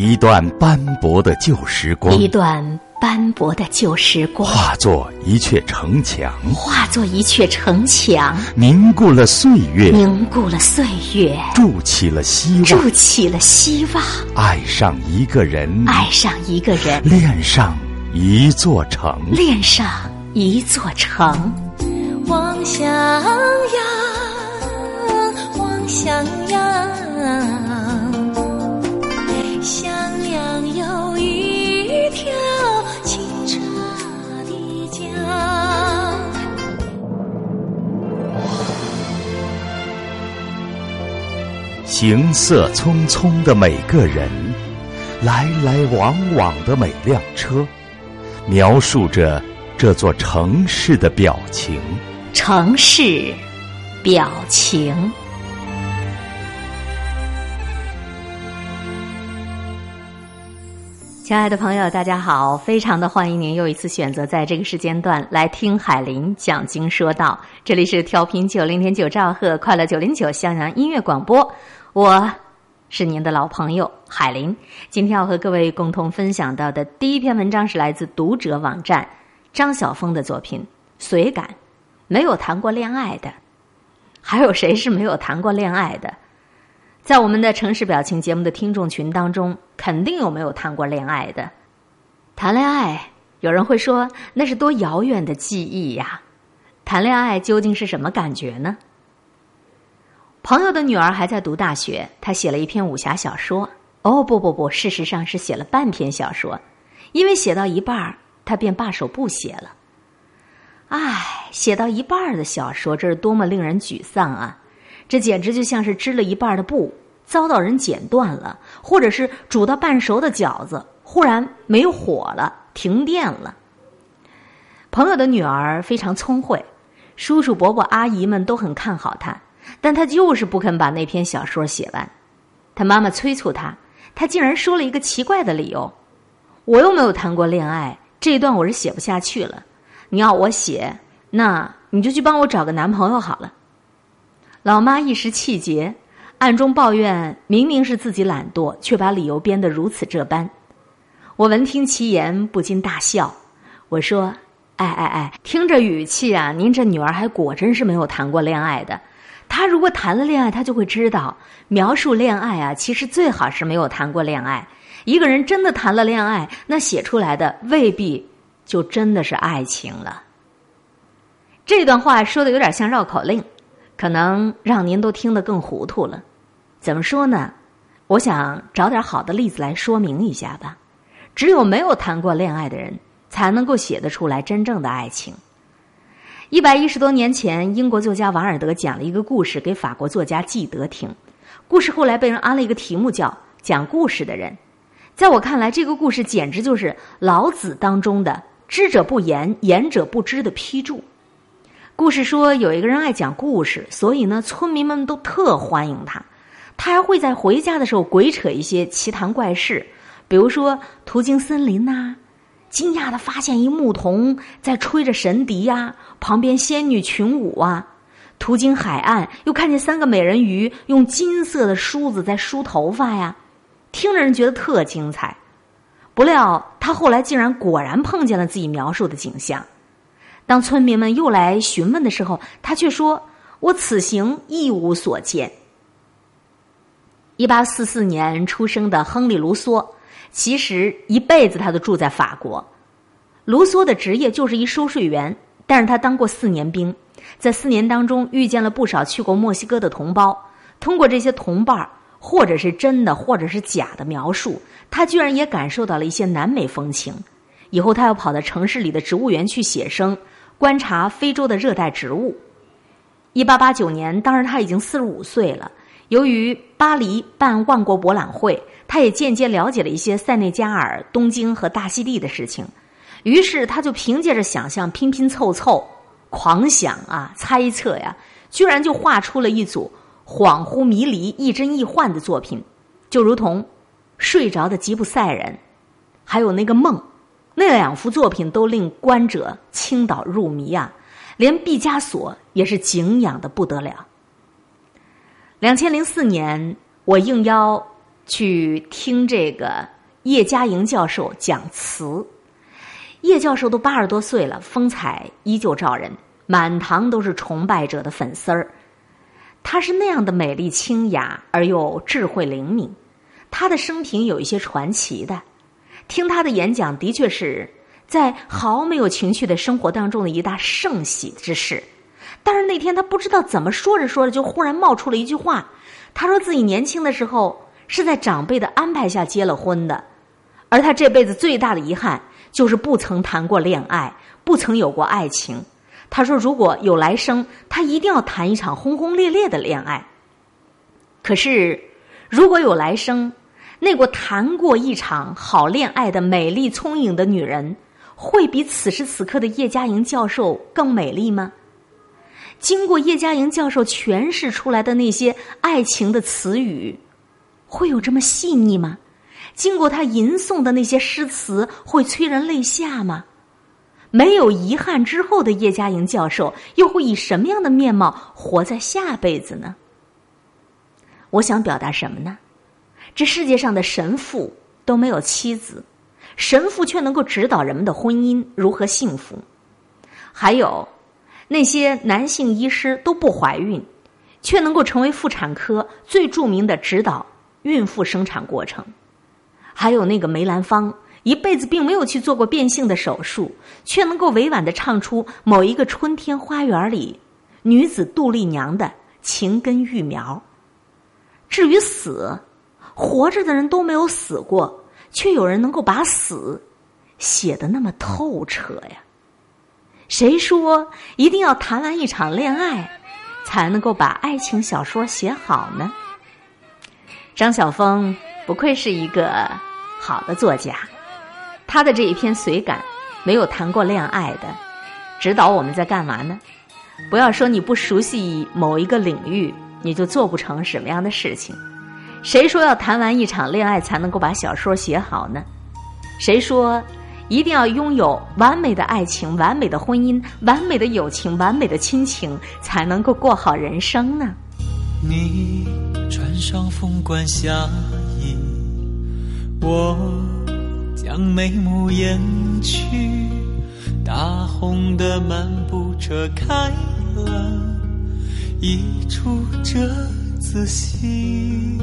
一段斑驳的旧时光，一段斑驳的旧时光，化作一阙城墙，化作一阙城墙，凝固了岁月，凝固了岁月，筑起了希望，筑起了希望，爱上一个人，爱上一个人，恋上一座城，恋上一座城。望襄阳，望襄阳，襄阳有一条清澈的江。行色匆匆的每个人，来来往往的每辆车，描述着这座城市的表情。城市表情。亲爱的朋友，大家好！非常的欢迎您又一次选择在这个时间段来听海林讲经说道。这里是调频九零点九兆赫快乐九零九襄阳音乐广播，我是您的老朋友海林。今天要和各位共同分享到的第一篇文章是来自读者网站张晓峰的作品《随感》。没有谈过恋爱的，还有谁是没有谈过恋爱的？在我们的城市表情节目的听众群当中，肯定有没有谈过恋爱的。谈恋爱，有人会说那是多遥远的记忆呀！谈恋爱究竟是什么感觉呢？朋友的女儿还在读大学，她写了一篇武侠小说。哦，不不不，事实上是写了半篇小说，因为写到一半儿，她便罢手不写了。唉，写到一半儿的小说，这是多么令人沮丧啊！这简直就像是织了一半的布遭到人剪断了，或者是煮到半熟的饺子忽然没火了、停电了。朋友的女儿非常聪慧，叔叔伯伯阿姨们都很看好她，但她就是不肯把那篇小说写完。她妈妈催促她，她竟然说了一个奇怪的理由：“我又没有谈过恋爱，这一段我是写不下去了。”你要我写，那你就去帮我找个男朋友好了。老妈一时气结，暗中抱怨：明明是自己懒惰，却把理由编得如此这般。我闻听其言，不禁大笑。我说：“哎哎哎，听这语气啊，您这女儿还果真是没有谈过恋爱的。她如果谈了恋爱，她就会知道，描述恋爱啊，其实最好是没有谈过恋爱。一个人真的谈了恋爱，那写出来的未必。”就真的是爱情了。这段话说的有点像绕口令，可能让您都听得更糊涂了。怎么说呢？我想找点好的例子来说明一下吧。只有没有谈过恋爱的人，才能够写得出来真正的爱情。一百一十多年前，英国作家王尔德讲了一个故事给法国作家纪德听。故事后来被人安了一个题目，叫“讲故事的人”。在我看来，这个故事简直就是老子当中的。知者不言，言者不知的批注。故事说，有一个人爱讲故事，所以呢，村民们都特欢迎他。他还会在回家的时候鬼扯一些奇谈怪事，比如说途经森林呐，惊讶的发现一牧童在吹着神笛呀，旁边仙女群舞啊；途经海岸，又看见三个美人鱼用金色的梳子在梳头发呀，听着人觉得特精彩。不料，他后来竟然果然碰见了自己描述的景象。当村民们又来询问的时候，他却说：“我此行一无所见。”一八四四年出生的亨利·卢梭，其实一辈子他都住在法国。卢梭的职业就是一收税员，但是他当过四年兵，在四年当中遇见了不少去过墨西哥的同胞，通过这些同伴儿。或者是真的，或者是假的描述，他居然也感受到了一些南美风情。以后他要跑到城市里的植物园去写生，观察非洲的热带植物。一八八九年，当时他已经四十五岁了。由于巴黎办万国博览会，他也间接了解了一些塞内加尔、东京和大溪地的事情。于是他就凭借着想象拼拼凑凑、狂想啊、猜测呀，居然就画出了一组。恍惚迷离、亦真亦幻的作品，就如同睡着的吉普赛人，还有那个梦，那两幅作品都令观者倾倒入迷啊！连毕加索也是敬仰的不得了。两千零四年，我应邀去听这个叶嘉莹教授讲词。叶教授都八十多岁了，风采依旧照人，满堂都是崇拜者的粉丝儿。她是那样的美丽清雅而又智慧灵敏，她的生平有一些传奇的。听他的演讲，的确是在毫没有情趣的生活当中的一大盛喜之事。但是那天他不知道怎么说着说着，就忽然冒出了一句话。他说自己年轻的时候是在长辈的安排下结了婚的，而他这辈子最大的遗憾。就是不曾谈过恋爱，不曾有过爱情。他说：“如果有来生，他一定要谈一场轰轰烈烈的恋爱。可是，如果有来生，那个谈过一场好恋爱的美丽聪颖的女人，会比此时此刻的叶嘉莹教授更美丽吗？经过叶嘉莹教授诠释出来的那些爱情的词语，会有这么细腻吗？”经过他吟诵的那些诗词，会催人泪下吗？没有遗憾之后的叶嘉莹教授，又会以什么样的面貌活在下辈子呢？我想表达什么呢？这世界上的神父都没有妻子，神父却能够指导人们的婚姻如何幸福；还有那些男性医师都不怀孕，却能够成为妇产科最著名的指导孕妇生产过程。还有那个梅兰芳，一辈子并没有去做过变性的手术，却能够委婉的唱出某一个春天花园里女子杜丽娘的情根育苗。至于死，活着的人都没有死过，却有人能够把死写得那么透彻呀。谁说一定要谈完一场恋爱，才能够把爱情小说写好呢？张晓峰不愧是一个。好的作家，他的这一篇随感，没有谈过恋爱的，指导我们在干嘛呢？不要说你不熟悉某一个领域，你就做不成什么样的事情。谁说要谈完一场恋爱才能够把小说写好呢？谁说一定要拥有完美的爱情、完美的婚姻、完美的友情、完美的亲情，才能够过好人生呢？你穿上凤冠霞衣。我将眉目掩去，大红的漫步车开了，一出折子戏。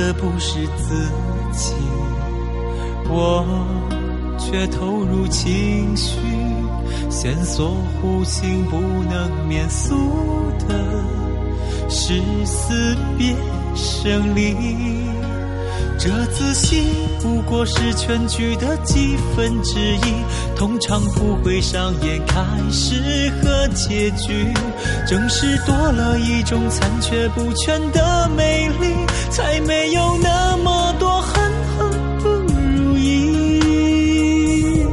的不是自己，我却投入情绪，线索弧形不能免俗的是死别。胜利，这自信不过是全剧的几分之一，通常不会上演开始和结局。正是多了一种残缺不全的美丽，才没有那么多恨恨不如意。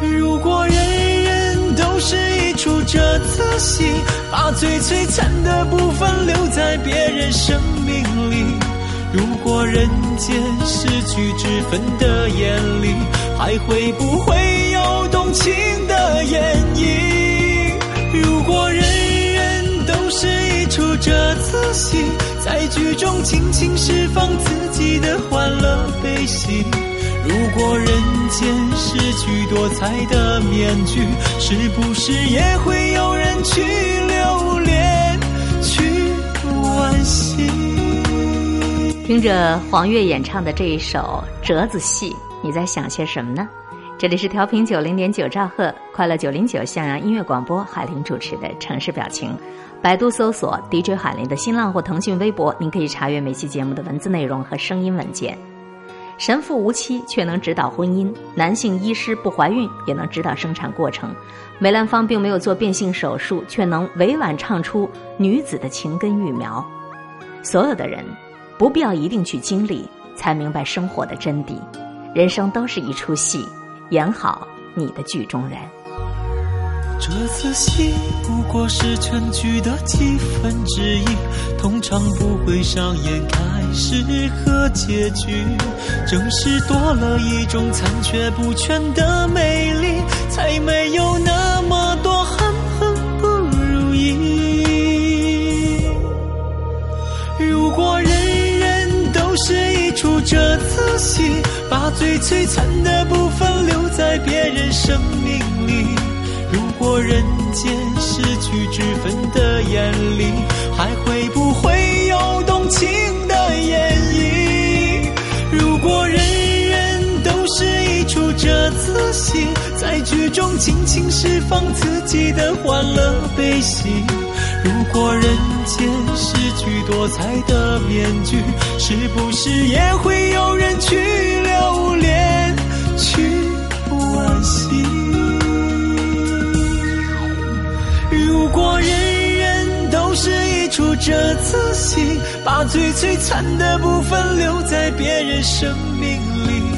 如果人人都是一出这次戏。把最璀璨的部分留在别人生命里。如果人间失去脂粉的眼里，还会不会有动情的演绎？如果人人都是一出折子戏，在剧中尽情释放自己的欢乐悲喜。如果人间失去多彩的面具，是不是也会有人去留恋、去惋惜？听着黄月演唱的这一首《折子戏》，你在想些什么呢？这里是调频九零点九兆赫，快乐九零九向阳音乐广播，海林主持的城市表情。百度搜索 DJ 海林的新浪或腾讯微博，您可以查阅每期节目的文字内容和声音文件。神父无妻却能指导婚姻，男性医师不怀孕也能指导生产过程。梅兰芳并没有做变性手术，却能委婉唱出女子的情根育苗。所有的人，不必要一定去经历，才明白生活的真谛。人生都是一出戏，演好你的剧中人。这次戏不过是全剧的几分之一，通常不会上演开始和结局。正是多了一种残缺不全的美丽，才没有那最璀璨的部分留在别人生命里。如果人间失去之分的眼里，还会不会有动情是一出这次戏，在剧中尽情释放自己的欢乐悲喜。如果人间失去多彩的面具，是不是也会有人去留恋，去惋惜？如果人人都是一出这次戏，把最璀璨的部分留在别人生命里。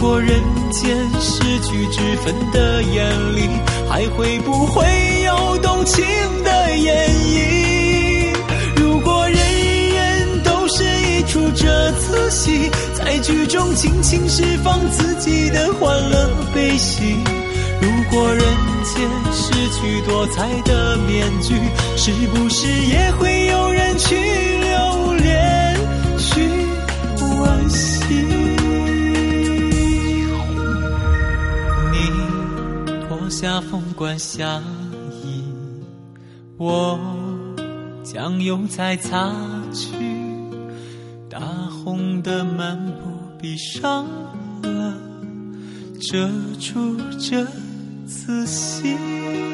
如果人间失去之分的眼里，还会不会有动情的演绎？如果人人都是一出折子戏，在剧中尽情释放自己的欢乐悲喜。如果人间失去多彩的面具，是不是也会有人去留恋，去惋惜？下凤冠霞衣，我将油彩擦去，大红的幔布闭上了，遮住这。自信。